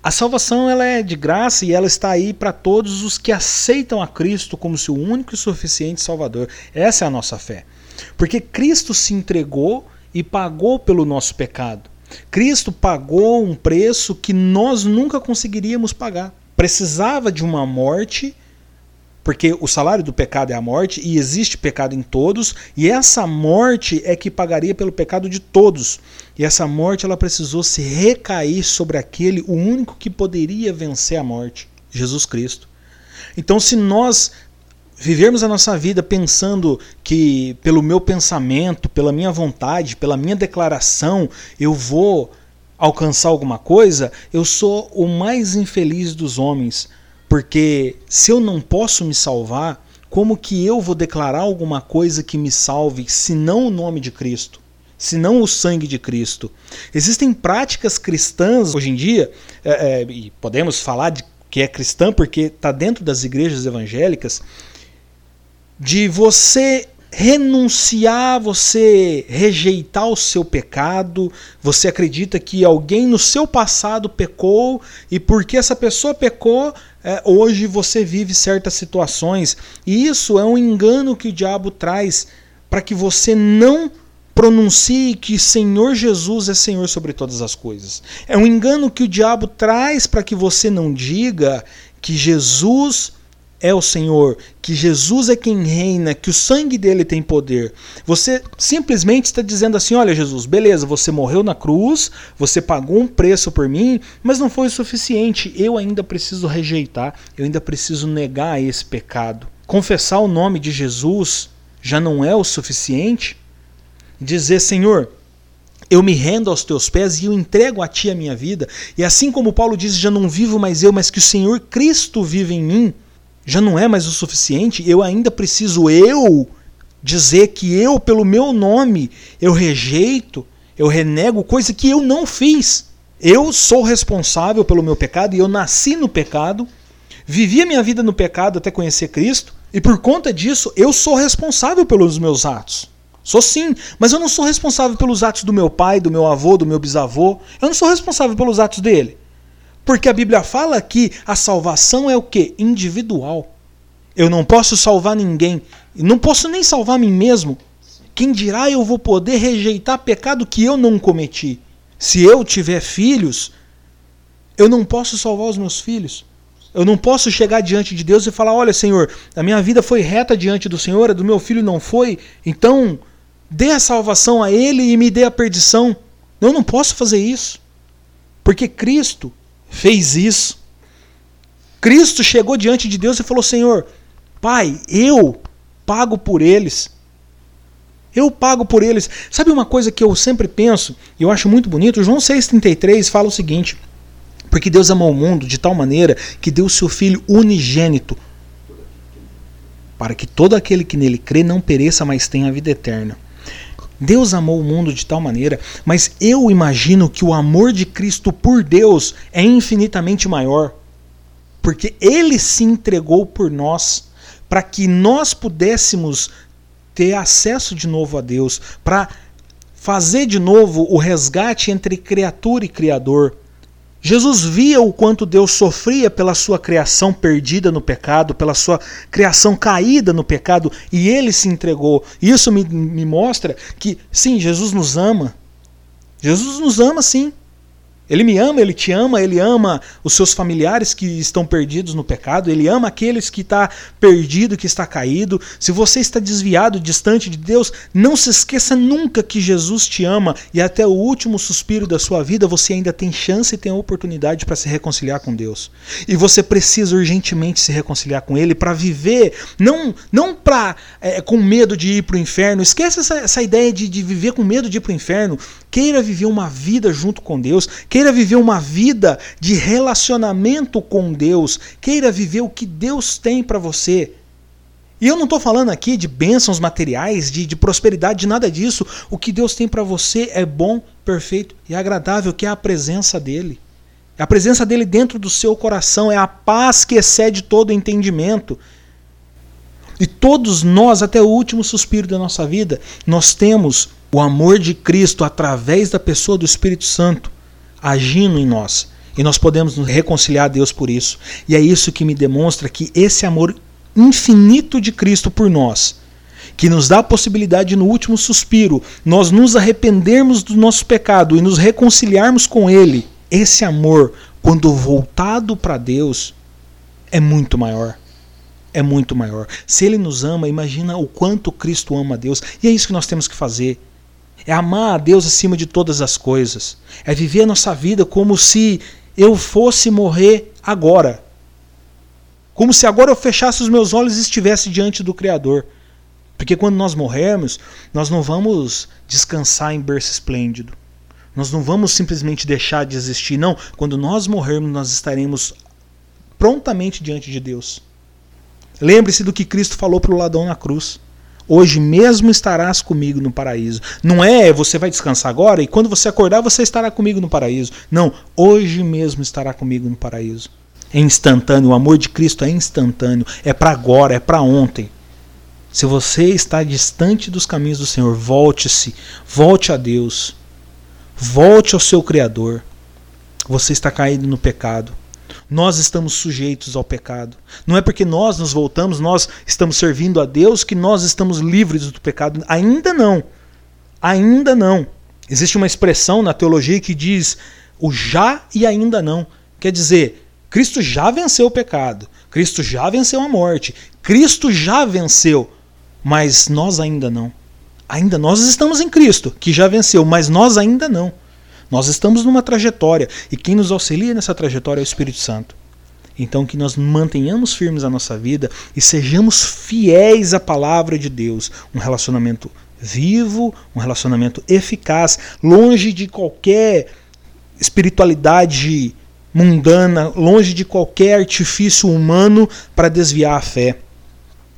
S3: A salvação ela é de graça e ela está aí para todos os que aceitam a Cristo como seu único e suficiente Salvador. Essa é a nossa fé. Porque Cristo se entregou e pagou pelo nosso pecado. Cristo pagou um preço que nós nunca conseguiríamos pagar. Precisava de uma morte, porque o salário do pecado é a morte, e existe pecado em todos, e essa morte é que pagaria pelo pecado de todos. E essa morte ela precisou se recair sobre aquele, o único que poderia vencer a morte, Jesus Cristo. Então, se nós vivermos a nossa vida pensando que pelo meu pensamento, pela minha vontade, pela minha declaração, eu vou alcançar alguma coisa, eu sou o mais infeliz dos homens, porque se eu não posso me salvar, como que eu vou declarar alguma coisa que me salve, se não o nome de Cristo? se não o sangue de Cristo. Existem práticas cristãs hoje em dia, é, é, e podemos falar de que é cristã porque está dentro das igrejas evangélicas, de você renunciar, você rejeitar o seu pecado, você acredita que alguém no seu passado pecou e porque essa pessoa pecou, é, hoje você vive certas situações. E isso é um engano que o diabo traz para que você não pronuncie que Senhor Jesus é Senhor sobre todas as coisas. É um engano que o diabo traz para que você não diga que Jesus é o Senhor, que Jesus é quem reina, que o sangue dele tem poder. Você simplesmente está dizendo assim: olha, Jesus, beleza, você morreu na cruz, você pagou um preço por mim, mas não foi o suficiente. Eu ainda preciso rejeitar, eu ainda preciso negar esse pecado. Confessar o nome de Jesus já não é o suficiente? Dizer, Senhor, eu me rendo aos teus pés e eu entrego a ti a minha vida. E assim como Paulo diz, já não vivo mais eu, mas que o Senhor Cristo vive em mim já não é mais o suficiente, eu ainda preciso eu dizer que eu, pelo meu nome, eu rejeito, eu renego coisa que eu não fiz. Eu sou responsável pelo meu pecado e eu nasci no pecado, vivi a minha vida no pecado até conhecer Cristo, e por conta disso eu sou responsável pelos meus atos. Sou sim, mas eu não sou responsável pelos atos do meu pai, do meu avô, do meu bisavô. Eu não sou responsável pelos atos dele. Porque a Bíblia fala que a salvação é o que? Individual. Eu não posso salvar ninguém. Não posso nem salvar mim mesmo. Quem dirá eu vou poder rejeitar pecado que eu não cometi? Se eu tiver filhos, eu não posso salvar os meus filhos. Eu não posso chegar diante de Deus e falar: Olha, Senhor, a minha vida foi reta diante do Senhor, a do meu filho não foi, então dê a salvação a ele e me dê a perdição. Eu não posso fazer isso. Porque Cristo fez isso. Cristo chegou diante de Deus e falou: Senhor, Pai, eu pago por eles. Eu pago por eles. Sabe uma coisa que eu sempre penso, e eu acho muito bonito? João 6,33 fala o seguinte: Porque Deus amou o mundo de tal maneira que deu o seu Filho unigênito, para que todo aquele que nele crê não pereça, mas tenha a vida eterna. Deus amou o mundo de tal maneira, mas eu imagino que o amor de Cristo por Deus é infinitamente maior, porque ele se entregou por nós para que nós pudéssemos ter acesso de novo a Deus, para fazer de novo o resgate entre criatura e criador. Jesus via o quanto Deus sofria pela sua criação perdida no pecado, pela sua criação caída no pecado, e ele se entregou. Isso me, me mostra que, sim, Jesus nos ama. Jesus nos ama, sim. Ele me ama, ele te ama, ele ama os seus familiares que estão perdidos no pecado, ele ama aqueles que está perdido, que está caído. Se você está desviado, distante de Deus, não se esqueça nunca que Jesus te ama e até o último suspiro da sua vida você ainda tem chance e tem oportunidade para se reconciliar com Deus. E você precisa urgentemente se reconciliar com Ele para viver, não não para é, com medo de ir para o inferno. Esqueça essa, essa ideia de, de viver com medo de ir para o inferno. Queira viver uma vida junto com Deus. Viver uma vida de relacionamento com Deus. Queira viver o que Deus tem para você. E eu não estou falando aqui de bênçãos materiais, de, de prosperidade, de nada disso. O que Deus tem para você é bom, perfeito e agradável, que é a presença dEle. É a presença dEle dentro do seu coração, é a paz que excede todo entendimento. E todos nós, até o último suspiro da nossa vida, nós temos o amor de Cristo através da pessoa do Espírito Santo agindo em nós. E nós podemos nos reconciliar a Deus por isso. E é isso que me demonstra que esse amor infinito de Cristo por nós, que nos dá a possibilidade no último suspiro, nós nos arrependermos do nosso pecado e nos reconciliarmos com Ele. Esse amor, quando voltado para Deus, é muito maior é muito maior. Se ele nos ama, imagina o quanto Cristo ama a Deus. E é isso que nós temos que fazer é amar a Deus acima de todas as coisas, é viver a nossa vida como se eu fosse morrer agora. Como se agora eu fechasse os meus olhos e estivesse diante do Criador. Porque quando nós morrermos, nós não vamos descansar em berço esplêndido. Nós não vamos simplesmente deixar de existir. Não, quando nós morrermos, nós estaremos prontamente diante de Deus. Lembre-se do que Cristo falou para o ladrão na cruz. Hoje mesmo estarás comigo no paraíso. Não é você vai descansar agora e quando você acordar você estará comigo no paraíso. Não, hoje mesmo estará comigo no paraíso. É instantâneo, o amor de Cristo é instantâneo, é para agora, é para ontem. Se você está distante dos caminhos do Senhor, volte-se, volte a Deus. Volte ao seu Criador. Você está caído no pecado nós estamos sujeitos ao pecado. Não é porque nós nos voltamos, nós estamos servindo a Deus, que nós estamos livres do pecado. Ainda não. Ainda não. Existe uma expressão na teologia que diz o já e ainda não. Quer dizer, Cristo já venceu o pecado, Cristo já venceu a morte, Cristo já venceu, mas nós ainda não. Ainda nós estamos em Cristo, que já venceu, mas nós ainda não. Nós estamos numa trajetória e quem nos auxilia nessa trajetória é o Espírito Santo. Então que nós mantenhamos firmes a nossa vida e sejamos fiéis à palavra de Deus, um relacionamento vivo, um relacionamento eficaz, longe de qualquer espiritualidade mundana, longe de qualquer artifício humano para desviar a fé.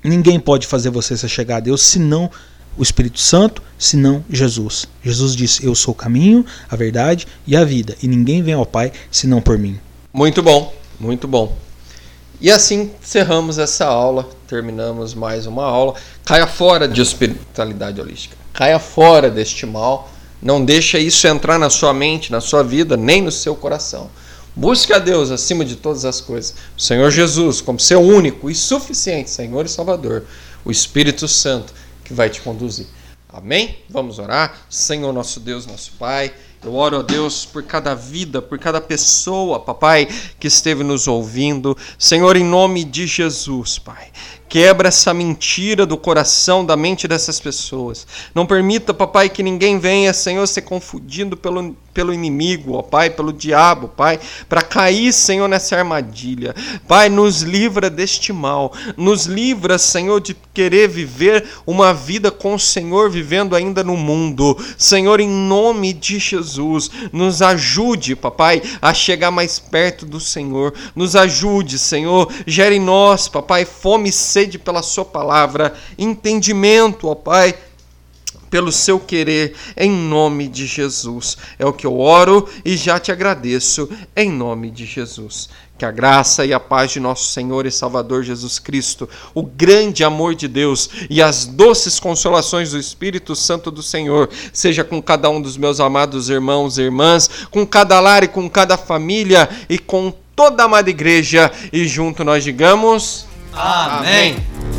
S3: Ninguém pode fazer você se chegar a Deus senão o Espírito Santo, senão Jesus. Jesus disse: Eu sou o caminho, a verdade e a vida, e ninguém vem ao Pai senão por mim.
S1: Muito bom, muito bom. E assim encerramos essa aula, terminamos mais uma aula. Caia fora de hospitalidade holística. Caia fora deste mal. Não deixa isso entrar na sua mente, na sua vida, nem no seu coração. Busque a Deus acima de todas as coisas. O Senhor Jesus, como seu único e suficiente Senhor e Salvador. O Espírito Santo que vai te conduzir. Amém? Vamos orar. Senhor, nosso Deus, nosso Pai. Eu oro a Deus por cada vida, por cada pessoa, papai, que esteve nos ouvindo. Senhor, em nome de Jesus, Pai. Quebra essa mentira do coração, da mente dessas pessoas. Não permita, papai, que ninguém venha, Senhor, ser confundido pelo, pelo inimigo, ó Pai, pelo diabo, Pai, para cair, Senhor, nessa armadilha. Pai, nos livra deste mal. Nos livra, Senhor, de querer viver uma vida com o Senhor, vivendo ainda no mundo. Senhor, em nome de Jesus, nos ajude, papai, a chegar mais perto do Senhor. Nos ajude, Senhor. Gere em nós, papai, fome e sede pela Sua palavra, entendimento, ó Pai pelo seu querer, em nome de Jesus. É o que eu oro e já te agradeço, em nome de Jesus. Que a graça e a paz de nosso Senhor e Salvador Jesus Cristo, o grande amor de Deus e as doces consolações do Espírito Santo do Senhor, seja com cada um dos meus amados irmãos e irmãs, com cada lar e com cada família e com toda a amada igreja. E junto nós digamos:
S2: Amém. Amém.